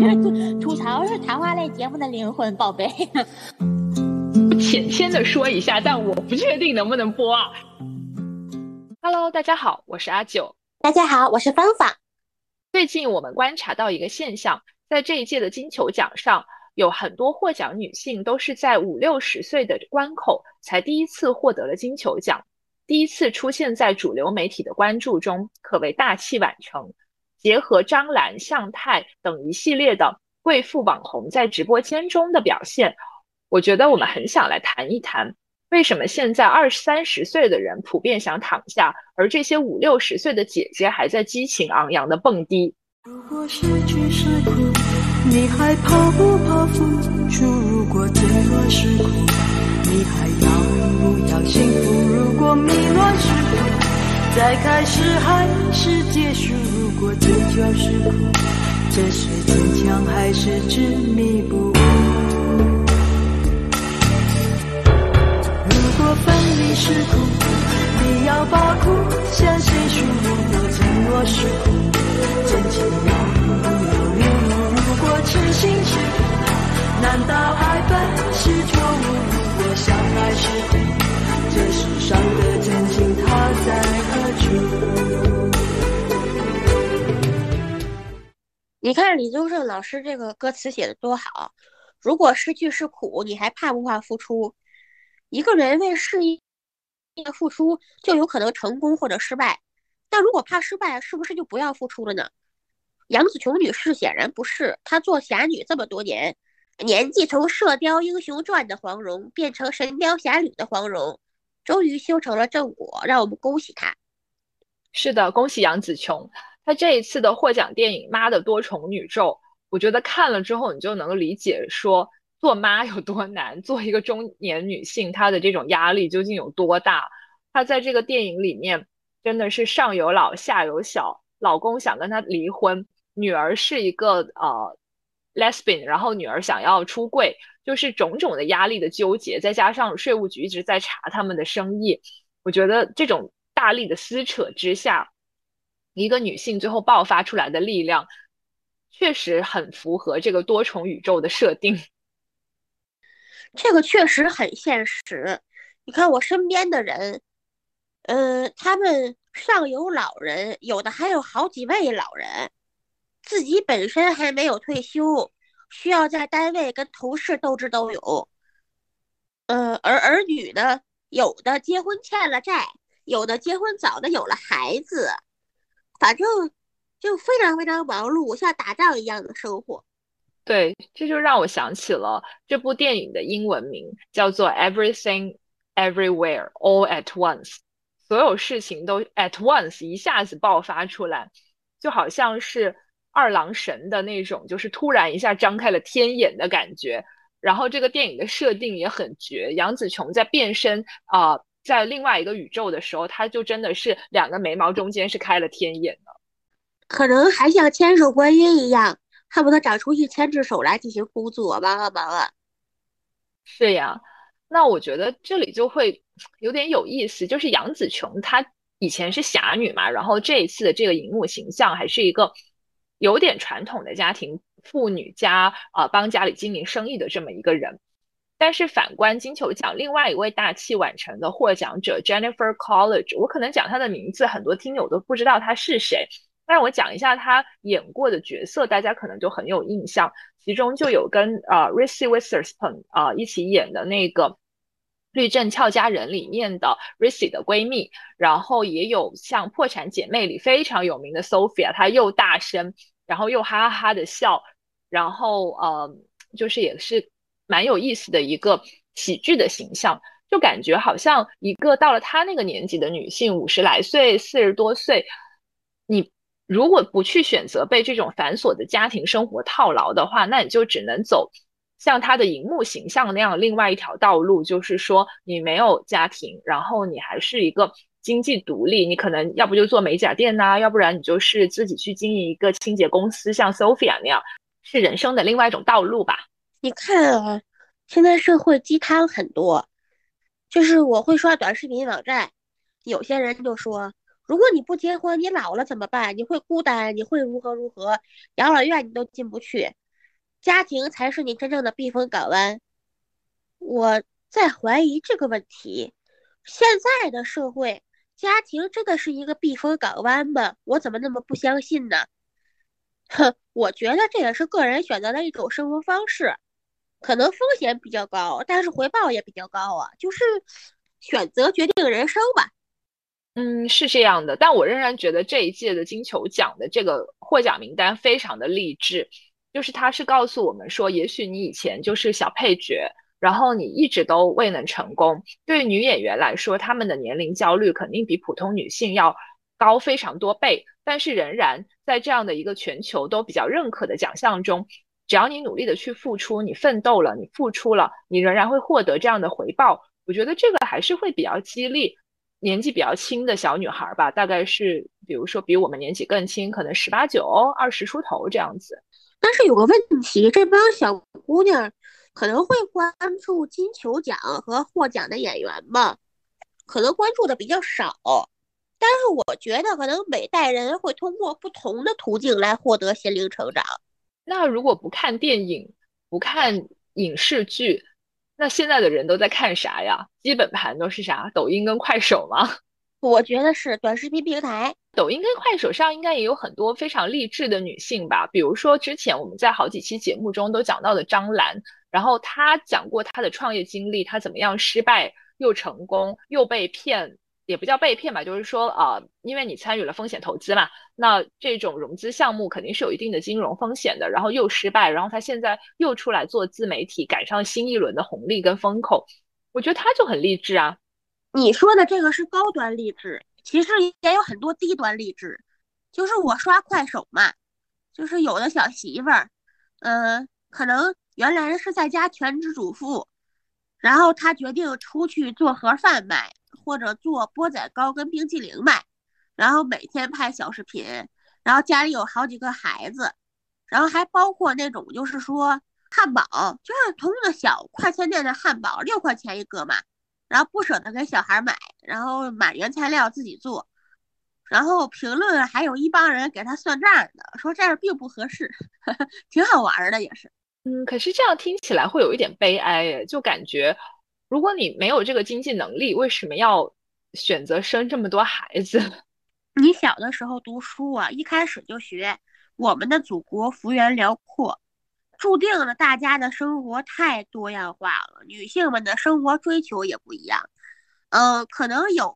吐 吐槽是谈话类节目的灵魂，宝贝。浅浅的说一下，但我不确定能不能播啊。Hello，大家好，我是阿九。大家好，我是芳芳。最近我们观察到一个现象，在这一届的金球奖上，有很多获奖女性都是在五六十岁的关口才第一次获得了金球奖，第一次出现在主流媒体的关注中，可谓大器晚成。结合张兰、向太等一系列的贵妇网红在直播间中的表现，我觉得我们很想来谈一谈，为什么现在二三十岁的人普遍想躺下，而这些五六十岁的姐姐还在激情昂扬的蹦迪。如果失去是苦，你还怕不怕付出？如果罪恶是苦，再开始还是结束？如果这就是苦，这是坚强还是执迷不悟？如果分离是苦，你要把苦向谁诉？如果承诺是苦，真情要不要流露？如果痴心是苦，难道爱本是错误？如果相爱是苦，这世上的真情它在何处？你看李宗盛老师这个歌词写的多好！如果失去是苦，你还怕不怕付出？一个人为事业付出，就有可能成功或者失败。那如果怕失败，是不是就不要付出了呢？杨紫琼女士显然不是，她做侠女这么多年，年纪从《射雕英雄传》的黄蓉变成《神雕侠侣》的黄蓉，终于修成了正果，让我们恭喜她。是的，恭喜杨紫琼。他这一次的获奖电影《妈的多重宇宙》，我觉得看了之后，你就能理解说做妈有多难，做一个中年女性，她的这种压力究竟有多大。她在这个电影里面真的是上有老下有小，老公想跟她离婚，女儿是一个呃 lesbian，然后女儿想要出柜，就是种种的压力的纠结，再加上税务局一直在查他们的生意，我觉得这种大力的撕扯之下。一个女性最后爆发出来的力量，确实很符合这个多重宇宙的设定。这个确实很现实。你看我身边的人，嗯，他们上有老人，有的还有好几位老人，自己本身还没有退休，需要在单位跟同事斗智斗勇。呃，而儿女呢，有的结婚欠了债，有的结婚早的有了孩子。反正就非常非常忙碌，像打仗一样的生活。对，这就让我想起了这部电影的英文名，叫做《Everything Everywhere All at Once》，所有事情都 at once 一下子爆发出来，就好像是二郎神的那种，就是突然一下张开了天眼的感觉。然后这个电影的设定也很绝，杨紫琼在变身啊。在另外一个宇宙的时候，她就真的是两个眉毛中间是开了天眼的，可能还像千手观音一样，恨不得长出一千只手来进行工作，忙啊忙啊。是呀，那我觉得这里就会有点有意思，就是杨紫琼她以前是侠女嘛，然后这一次的这个荧幕形象还是一个有点传统的家庭妇女家啊，帮家里经营生意的这么一个人。但是反观金球奖另外一位大器晚成的获奖者 Jennifer College，我可能讲她的名字，很多听友都不知道她是谁。但是我讲一下她演过的角色，大家可能就很有印象。其中就有跟呃 Reese Witherspoon 啊一起演的那个《律政俏佳人》里面的 Reese 的闺蜜，然后也有像《破产姐妹》里非常有名的 Sophia，她又大声，然后又哈哈哈的笑，然后呃就是也是。蛮有意思的一个喜剧的形象，就感觉好像一个到了她那个年纪的女性，五十来岁、四十多岁，你如果不去选择被这种繁琐的家庭生活套牢的话，那你就只能走像他的荧幕形象那样另外一条道路，就是说你没有家庭，然后你还是一个经济独立，你可能要不就做美甲店呐，要不然你就是自己去经营一个清洁公司，像 Sophia 那样，是人生的另外一种道路吧。你看啊，现在社会鸡汤很多，就是我会刷短视频网站，有些人就说，如果你不结婚，你老了怎么办？你会孤单，你会如何如何？养老院你都进不去。家庭才是你真正的避风港湾。我在怀疑这个问题。现在的社会，家庭真的是一个避风港湾吗？我怎么那么不相信呢？哼，我觉得这也是个人选择的一种生活方式，可能风险比较高，但是回报也比较高啊，就是选择决定人生吧。嗯，是这样的，但我仍然觉得这一届的金球奖的这个获奖名单非常的励志，就是他是告诉我们说，也许你以前就是小配角，然后你一直都未能成功。对于女演员来说，她们的年龄焦虑肯定比普通女性要高非常多倍，但是仍然在这样的一个全球都比较认可的奖项中，只要你努力的去付出，你奋斗了，你付出了，你仍然会获得这样的回报。我觉得这个还是会比较激励。年纪比较轻的小女孩吧，大概是，比如说比我们年纪更轻，可能十八九、二十出头这样子。但是有个问题，这帮小姑娘可能会关注金球奖和获奖的演员吧？可能关注的比较少。但是我觉得，可能每代人会通过不同的途径来获得心灵成长。那如果不看电影，不看影视剧？那现在的人都在看啥呀？基本盘都是啥？抖音跟快手吗？我觉得是短视频平台。抖音跟快手上应该也有很多非常励志的女性吧？比如说之前我们在好几期节目中都讲到的张兰，然后她讲过她的创业经历，她怎么样失败又成功又被骗。也不叫被骗吧，就是说，呃，因为你参与了风险投资嘛，那这种融资项目肯定是有一定的金融风险的，然后又失败，然后她现在又出来做自媒体，赶上新一轮的红利跟风口，我觉得她就很励志啊。你说的这个是高端励志，其实也有很多低端励志，就是我刷快手嘛，就是有的小媳妇儿，嗯，可能原来是在家全职主妇，然后她决定出去做盒饭卖。或者做钵仔糕跟冰激凌卖，然后每天拍小视频，然后家里有好几个孩子，然后还包括那种就是说汉堡，就是同的小快餐店的汉堡，六块钱一个嘛，然后不舍得给小孩买，然后买原材料自己做，然后评论还有一帮人给他算账的，说这样并不合适，挺好玩的也是。嗯，可是这样听起来会有一点悲哀，就感觉。如果你没有这个经济能力，为什么要选择生这么多孩子？你小的时候读书啊，一开始就学我们的祖国幅员辽阔，注定了大家的生活太多样化了，女性们的生活追求也不一样。呃，可能有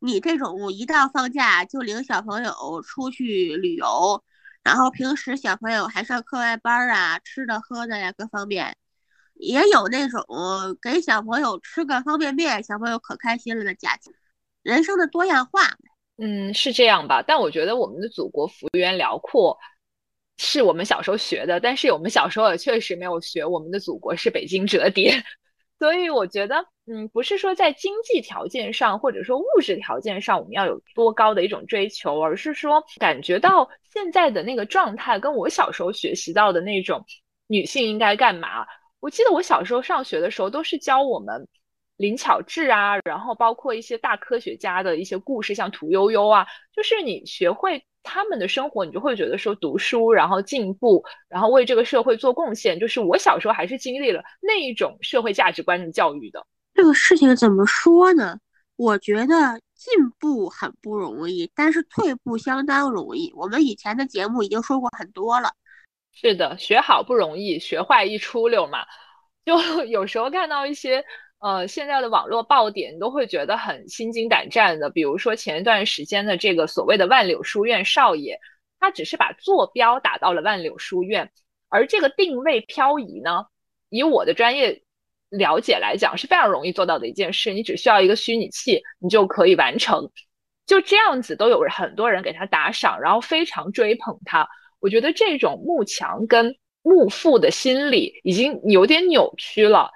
你这种一到放假就领小朋友出去旅游，然后平时小朋友还上课外班啊，吃的喝的呀各方面。也有那种给小朋友吃个方便面，小朋友可开心了的家庭，人生的多样化。嗯，是这样吧？但我觉得我们的祖国幅员辽阔，是我们小时候学的，但是我们小时候也确实没有学我们的祖国是北京折叠。所以我觉得，嗯，不是说在经济条件上或者说物质条件上我们要有多高的一种追求，而是说感觉到现在的那个状态跟我小时候学习到的那种女性应该干嘛。我记得我小时候上学的时候，都是教我们灵巧智啊，然后包括一些大科学家的一些故事，像屠呦呦啊，就是你学会他们的生活，你就会觉得说读书，然后进步，然后为这个社会做贡献。就是我小时候还是经历了那一种社会价值观的教育的。这个事情怎么说呢？我觉得进步很不容易，但是退步相当容易。我们以前的节目已经说过很多了。是的，学好不容易，学坏一出溜嘛。就有时候看到一些呃现在的网络爆点，都会觉得很心惊胆战的。比如说前一段时间的这个所谓的万柳书院少爷，他只是把坐标打到了万柳书院，而这个定位漂移呢，以我的专业了解来讲是非常容易做到的一件事，你只需要一个虚拟器，你就可以完成。就这样子都有很多人给他打赏，然后非常追捧他。我觉得这种慕强跟慕富的心理已经有点扭曲了，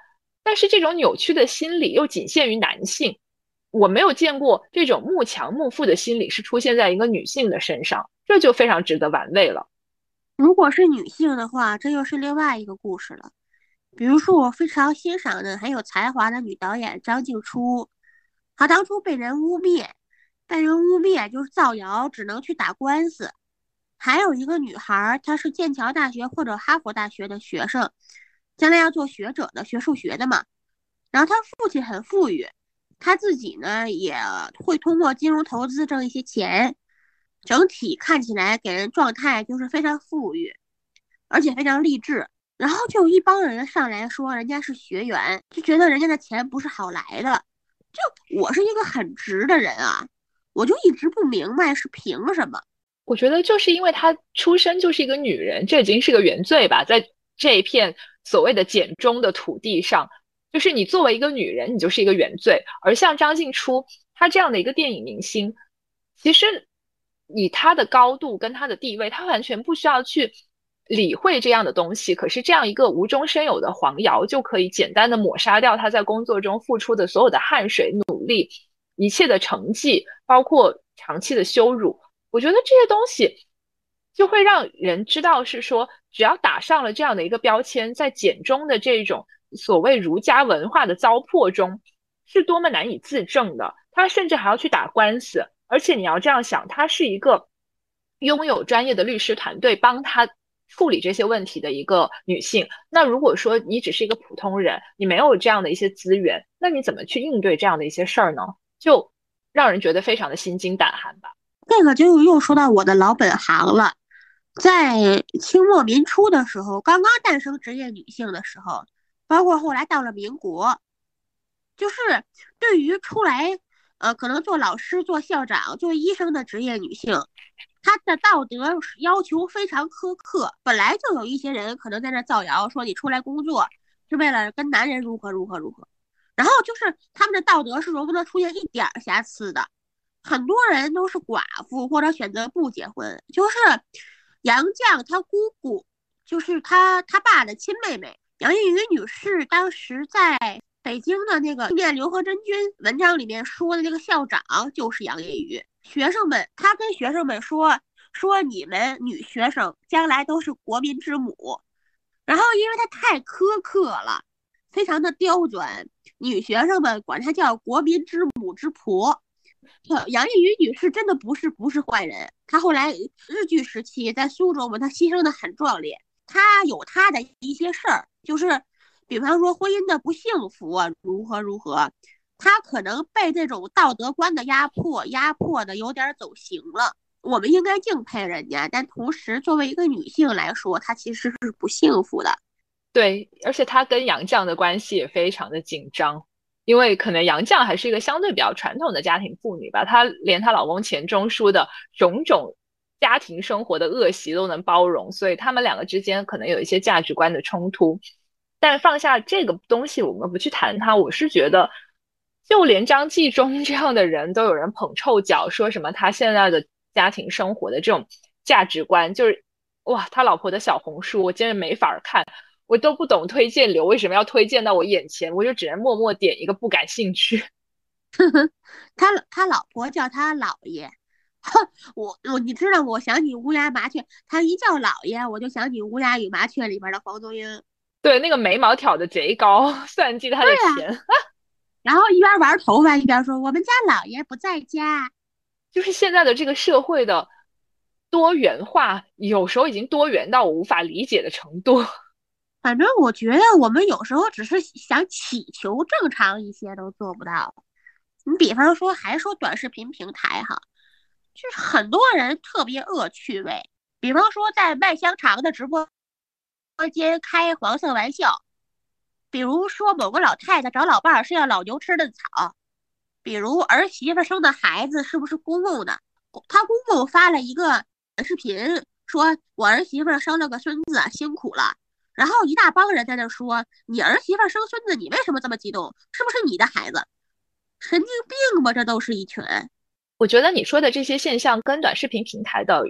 但是这种扭曲的心理又仅限于男性，我没有见过这种慕强慕富的心理是出现在一个女性的身上，这就非常值得玩味了。如果是女性的话，这又是另外一个故事了。比如说，我非常欣赏的很有才华的女导演张静初，她当初被人污蔑，被人污蔑就是造谣，只能去打官司。还有一个女孩，她是剑桥大学或者哈佛大学的学生，将来要做学者的，学数学的嘛。然后他父亲很富裕，他自己呢也会通过金融投资挣一些钱，整体看起来给人状态就是非常富裕，而且非常励志。然后就有一帮人上来说人家是学员，就觉得人家的钱不是好来的。就我是一个很直的人啊，我就一直不明白是凭什么。我觉得就是因为她出生就是一个女人，这已经是个原罪吧，在这一片所谓的简中的土地上，就是你作为一个女人，你就是一个原罪。而像张静初她这样的一个电影明星，其实以她的高度跟她的地位，她完全不需要去理会这样的东西。可是这样一个无中生有的黄瑶，就可以简单的抹杀掉她在工作中付出的所有的汗水、努力、一切的成绩，包括长期的羞辱。我觉得这些东西就会让人知道，是说只要打上了这样的一个标签，在简中的这种所谓儒家文化的糟粕中，是多么难以自证的。他甚至还要去打官司，而且你要这样想，他是一个拥有专业的律师团队帮他处理这些问题的一个女性。那如果说你只是一个普通人，你没有这样的一些资源，那你怎么去应对这样的一些事儿呢？就让人觉得非常的心惊胆寒吧。这个就又说到我的老本行了，在清末民初的时候，刚刚诞生职业女性的时候，包括后来到了民国，就是对于出来呃可能做老师、做校长、做医生的职业女性，她的道德要求非常苛刻。本来就有一些人可能在那造谣说你出来工作是为了跟男人如何如何如何，然后就是他们的道德是容不得出现一点瑕疵的。很多人都是寡妇或者选择不结婚，就是杨绛他姑姑，就是他他爸的亲妹妹杨莺宇女士，当时在北京的那个念刘和珍君文章里面说的那个校长就是杨莺宇。学生们，他跟学生们说说你们女学生将来都是国民之母，然后因为她太苛刻了，非常的刁钻，女学生们管她叫国民之母之婆。杨丽云女士真的不是不是坏人，她后来日据时期在苏州嘛，她牺牲的很壮烈。她有她的一些事儿，就是比方说婚姻的不幸福啊，如何如何，她可能被这种道德观的压迫，压迫的有点走形了。我们应该敬佩人家，但同时作为一个女性来说，她其实是不幸福的。对，而且她跟杨绛的关系也非常的紧张。因为可能杨绛还是一个相对比较传统的家庭妇女吧，她连她老公钱钟书的种种家庭生活的恶习都能包容，所以他们两个之间可能有一些价值观的冲突。但放下这个东西，我们不去谈它。我是觉得，就连张纪中这样的人都有人捧臭脚，说什么他现在的家庭生活的这种价值观，就是哇，他老婆的小红书我真的没法看。我都不懂推荐流为什么要推荐到我眼前，我就只能默默点一个不感兴趣。他他老婆叫他姥爷，我我你知道我想起乌鸦麻雀，他一叫姥爷，我就想起乌鸦与麻雀里边的黄宗英。对，那个眉毛挑的贼高，算计他的钱。然后一边玩头发一边说：“我们家姥爷不在家。”就是现在的这个社会的多元化，有时候已经多元到我无法理解的程度。反正我觉得我们有时候只是想祈求正常一些都做不到。你比方说，还说短视频平台哈，就是很多人特别恶趣味。比方说，在卖香肠的直播间开黄色玩笑，比如说某个老太太找老伴儿是要老牛吃的草，比如儿媳妇生的孩子是不是公公的？他公公发了一个视频，说我儿媳妇生了个孙子，辛苦了。然后一大帮人在那说：“你儿媳妇生孙子，你为什么这么激动？是不是你的孩子？神经病吧！这都是一群。”我觉得你说的这些现象跟短视频平台的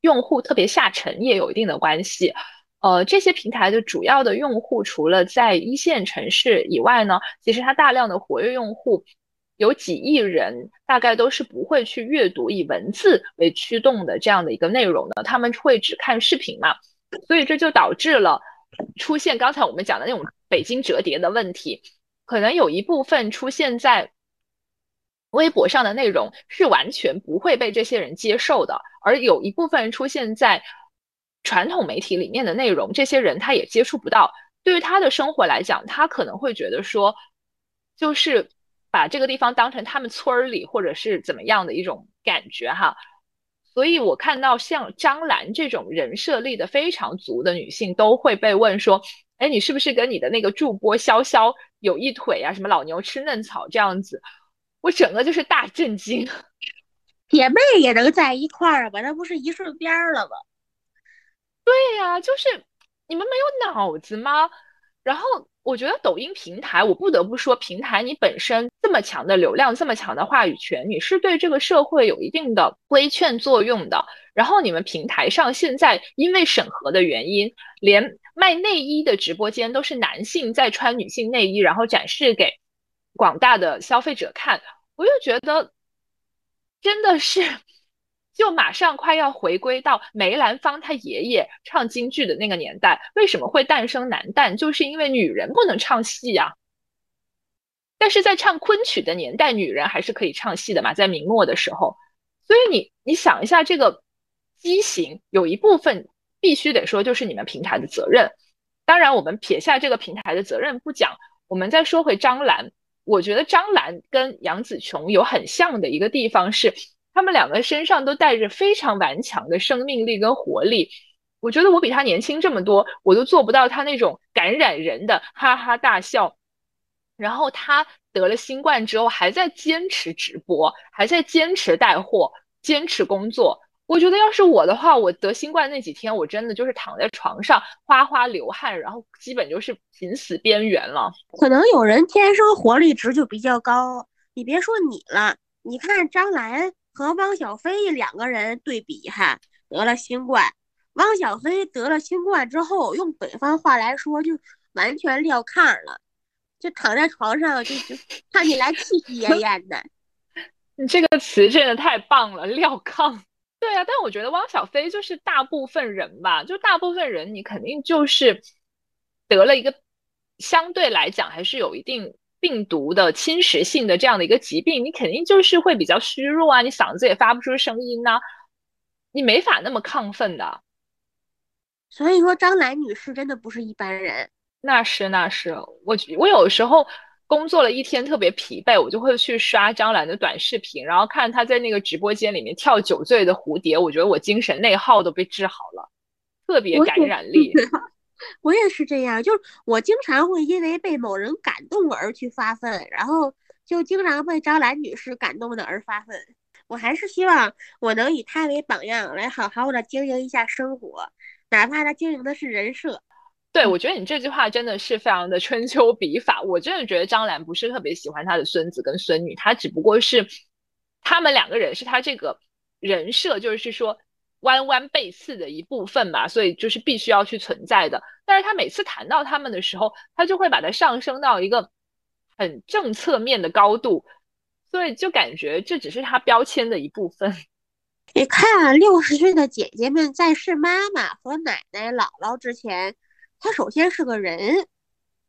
用户特别下沉也有一定的关系。呃，这些平台的主要的用户除了在一线城市以外呢，其实它大量的活跃用户有几亿人，大概都是不会去阅读以文字为驱动的这样的一个内容的，他们会只看视频嘛，所以这就导致了。出现刚才我们讲的那种北京折叠的问题，可能有一部分出现在微博上的内容是完全不会被这些人接受的，而有一部分出现在传统媒体里面的内容，这些人他也接触不到。对于他的生活来讲，他可能会觉得说，就是把这个地方当成他们村儿里或者是怎么样的一种感觉哈。所以我看到像张兰这种人设立的非常足的女性，都会被问说：“哎，你是不是跟你的那个助播潇潇有一腿啊？什么老牛吃嫩草这样子？”我整个就是大震惊，姐妹也能在一块儿吧？那不是一顺边儿了吗？对呀，就是你们没有脑子吗？然后我觉得抖音平台，我不得不说，平台你本身这么强的流量，这么强的话语权，你是对这个社会有一定的规劝作用的。然后你们平台上现在因为审核的原因，连卖内衣的直播间都是男性在穿女性内衣，然后展示给广大的消费者看，我就觉得真的是。就马上快要回归到梅兰芳他爷爷唱京剧的那个年代，为什么会诞生男旦？就是因为女人不能唱戏呀。但是在唱昆曲的年代，女人还是可以唱戏的嘛，在明末的时候。所以你你想一下，这个畸形有一部分必须得说就是你们平台的责任。当然，我们撇下这个平台的责任不讲，我们再说回张兰，我觉得张兰跟杨紫琼有很像的一个地方是。他们两个身上都带着非常顽强的生命力跟活力，我觉得我比他年轻这么多，我都做不到他那种感染人的哈哈大笑。然后他得了新冠之后，还在坚持直播，还在坚持带货，坚持工作。我觉得要是我的话，我得新冠那几天，我真的就是躺在床上哗哗流汗，然后基本就是濒死边缘了。可能有人天生活力值就比较高，你别说你了，你看张兰。和汪小菲两个人对比哈，得了新冠。汪小菲得了新冠之后，用北方话来说，就完全撂炕了，就躺在床上，就就看起来气气 奄奄的。你这个词真的太棒了，撂炕。对啊，但我觉得汪小菲就是大部分人吧，就大部分人，你肯定就是得了一个相对来讲还是有一定。病毒的侵蚀性的这样的一个疾病，你肯定就是会比较虚弱啊，你嗓子也发不出声音呐，你没法那么亢奋的。所以说，张兰女士真的不是一般人。那是那是，我我有时候工作了一天特别疲惫，我就会去刷张兰的短视频，然后看她在那个直播间里面跳酒醉的蝴蝶，我觉得我精神内耗都被治好了，特别感染力。我也是这样，就是我经常会因为被某人感动而去发奋，然后就经常被张兰女士感动的而发奋。我还是希望我能以她为榜样，来好好的经营一下生活，哪怕她经营的是人设。对，我觉得你这句话真的是非常的春秋笔法。我真的觉得张兰不是特别喜欢她的孙子跟孙女，她只不过是他们两个人是她这个人设，就是说。弯弯背刺的一部分吧，所以就是必须要去存在的。但是他每次谈到他们的时候，他就会把它上升到一个很正侧面的高度，所以就感觉这只是他标签的一部分。你看，六十岁的姐姐们在是妈妈和奶奶、姥姥之前，她首先是个人。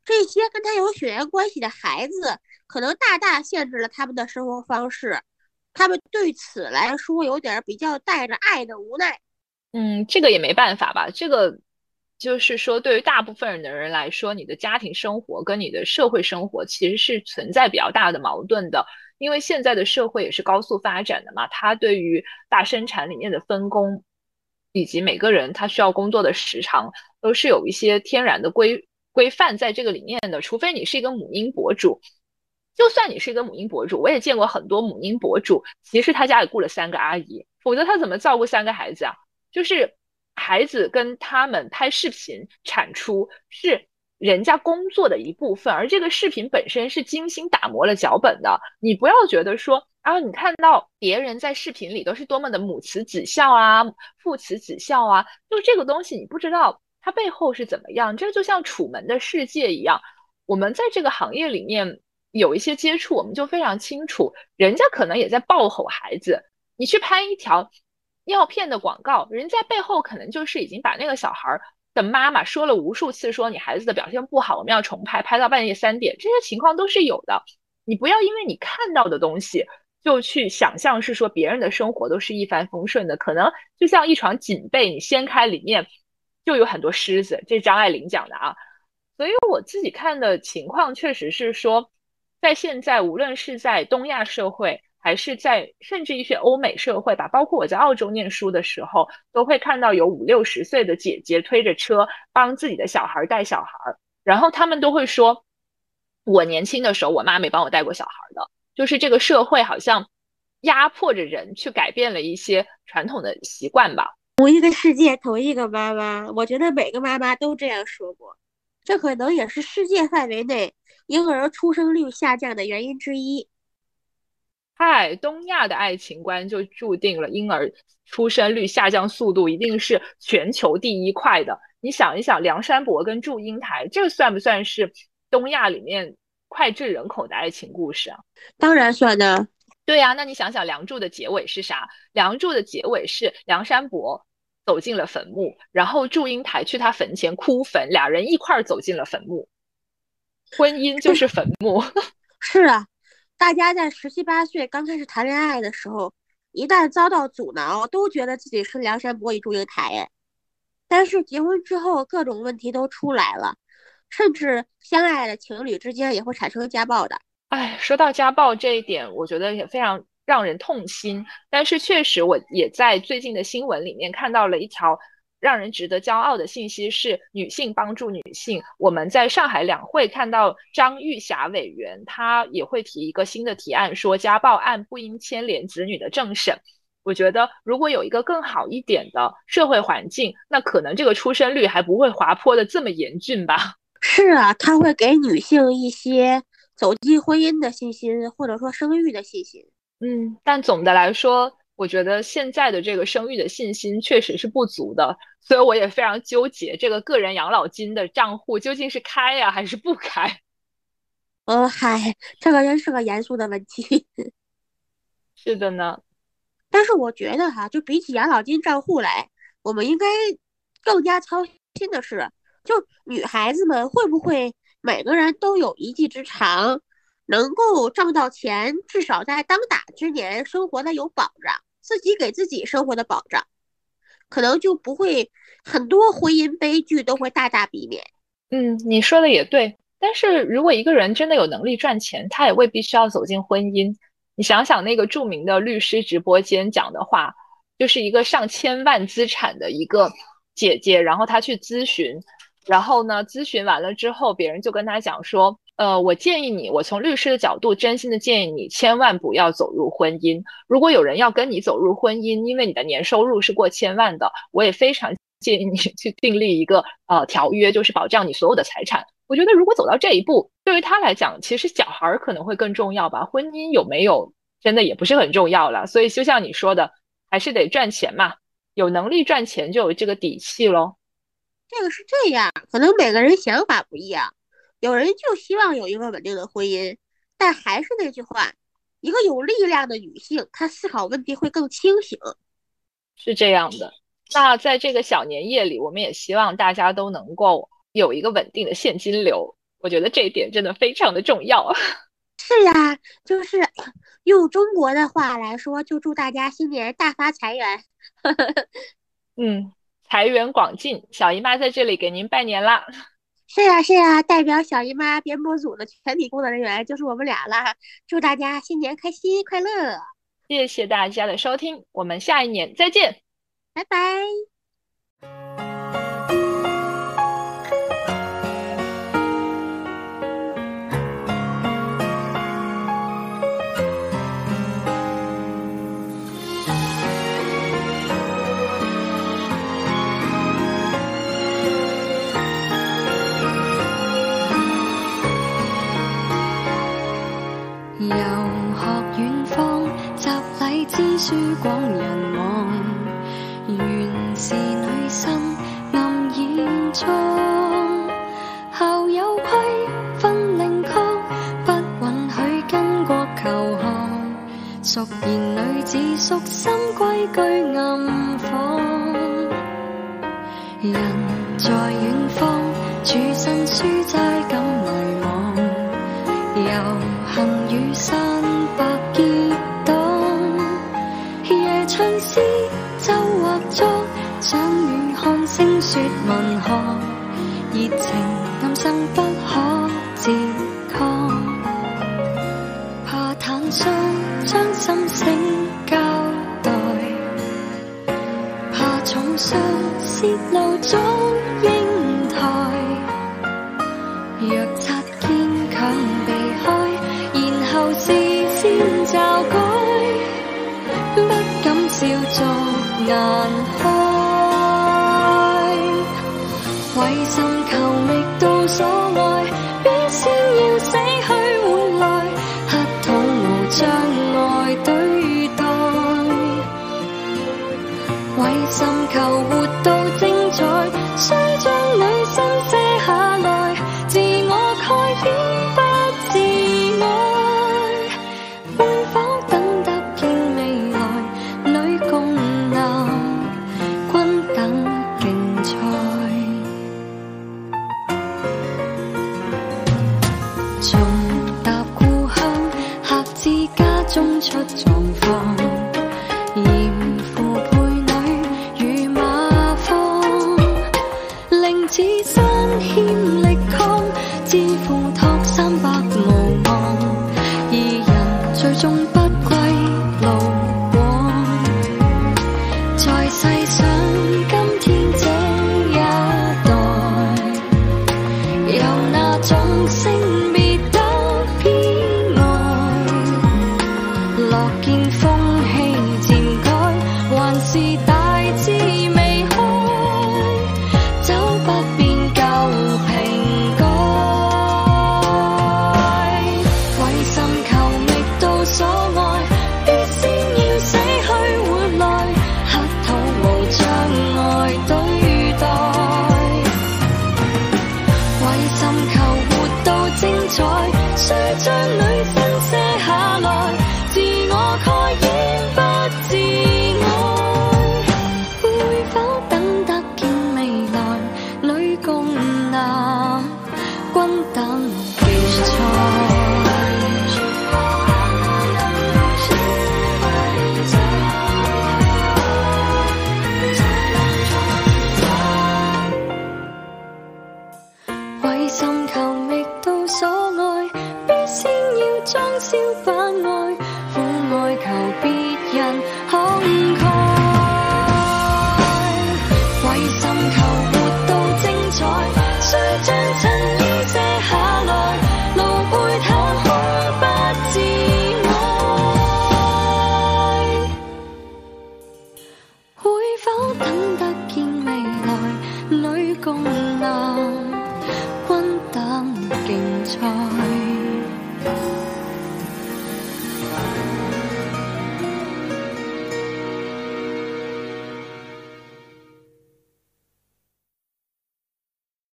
这些跟她有血缘关系的孩子，可能大大限制了他们的生活方式。他们对此来说有点比较带着爱的无奈，嗯，这个也没办法吧。这个就是说，对于大部分人的人来说，你的家庭生活跟你的社会生活其实是存在比较大的矛盾的。因为现在的社会也是高速发展的嘛，它对于大生产里面的分工，以及每个人他需要工作的时长，都是有一些天然的规规范在这个里面的。除非你是一个母婴博主。就算你是一个母婴博主，我也见过很多母婴博主，其实他家里雇了三个阿姨，否则他怎么照顾三个孩子啊？就是孩子跟他们拍视频产出是人家工作的一部分，而这个视频本身是精心打磨了脚本的。你不要觉得说啊，你看到别人在视频里都是多么的母慈子孝啊，父慈子孝啊，就这个东西你不知道它背后是怎么样。这就像《楚门的世界》一样，我们在这个行业里面。有一些接触，我们就非常清楚，人家可能也在暴吼孩子。你去拍一条尿片的广告，人家背后可能就是已经把那个小孩的妈妈说了无数次，说你孩子的表现不好，我们要重拍，拍到半夜三点，这些情况都是有的。你不要因为你看到的东西就去想象是说别人的生活都是一帆风顺的，可能就像一床锦被，你掀开里面就有很多虱子。这是张爱玲讲的啊。所以我自己看的情况确实是说，在现在无论是在东亚社会，还是在甚至一些欧美社会吧，包括我在澳洲念书的时候，都会看到有五六十岁的姐姐推着车帮自己的小孩带小孩，然后他们都会说，我年轻的时候我妈没帮我带过小孩的。就是这个社会好像压迫着人去改变了一些传统的习惯吧。同一个世界，同一个妈妈，我觉得每个妈妈都这样说过。这可能也是世界范围内婴儿出生率下降的原因之一。嗨，东亚的爱情观就注定了婴儿出生率下降速度一定是全球第一快的。你想一想，梁山伯跟祝英台，这算不算是东亚里面？脍炙人口的爱情故事啊，当然算呢。对呀，那你想想，《梁祝》的结尾是啥？《梁祝》的结尾是梁山伯走进了坟墓，然后祝英台去他坟前哭坟，俩人一块儿走进了坟墓。婚姻就是坟墓。是啊，大家在十七八岁刚开始谈恋爱的时候，一旦遭到阻挠，都觉得自己是梁山伯与祝英台。但是结婚之后，各种问题都出来了。甚至相爱的情侣之间也会产生家暴的。哎，说到家暴这一点，我觉得也非常让人痛心。但是确实，我也在最近的新闻里面看到了一条让人值得骄傲的信息：是女性帮助女性。我们在上海两会看到张玉霞委员，她也会提一个新的提案，说家暴案不应牵连子女的政审。我觉得，如果有一个更好一点的社会环境，那可能这个出生率还不会滑坡的这么严峻吧。是啊，他会给女性一些走进婚姻的信心，或者说生育的信心。嗯，但总的来说，我觉得现在的这个生育的信心确实是不足的，所以我也非常纠结，这个个人养老金的账户究竟是开呀还是不开？呃，嗨，这个真是个严肃的问题。是的呢，但是我觉得哈，就比起养老金账户来，我们应该更加操心的是。就女孩子们会不会每个人都有一技之长，能够挣到钱，至少在当打之年生活的有保障，自己给自己生活的保障，可能就不会很多婚姻悲剧都会大大避免。嗯，你说的也对。但是如果一个人真的有能力赚钱，他也未必需要走进婚姻。你想想那个著名的律师直播间讲的话，就是一个上千万资产的一个姐姐，然后她去咨询。然后呢？咨询完了之后，别人就跟他讲说：“呃，我建议你，我从律师的角度，真心的建议你，千万不要走入婚姻。如果有人要跟你走入婚姻，因为你的年收入是过千万的，我也非常 建议你去订立一个呃条约，就是保障你所有的财产。我觉得如果走到这一步，对于他来讲，其实小孩可能会更重要吧。婚姻有没有，真的也不是很重要了。所以就像你说的，还是得赚钱嘛，有能力赚钱就有这个底气喽。”这个是这样，可能每个人想法不一样，有人就希望有一个稳定的婚姻，但还是那句话，一个有力量的女性，她思考问题会更清醒，是这样的。那在这个小年夜里，我们也希望大家都能够有一个稳定的现金流，我觉得这一点真的非常的重要。是呀，就是用中国的话来说，就祝大家新年大发财源。嗯。财源广进，小姨妈在这里给您拜年啦！是呀是呀，代表小姨妈编播组的全体工作人员就是我们俩啦，祝大家新年开心快乐！谢谢大家的收听，我们下一年再见，拜拜。书广人望，原是女生暗掩中。校有规分令曲，不允许跟国求学。熟言女子熟心规矩暗访。人在远方，处身书斋情，今生不可自抗，怕坦率将心声交代，怕重伤泄露中英台，若擦肩强避开，然后事先教改，不敢笑作难。